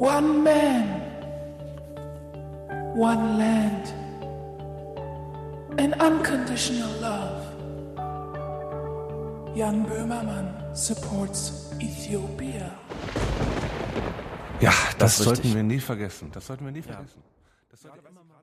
One man, one land, and unconditional love. Jan Böhmermann supports Ethiopia. Ja, das, Das sollten richtig. wir nie vergessen. Das sollten wir nie vergessen. Das sollte immer mal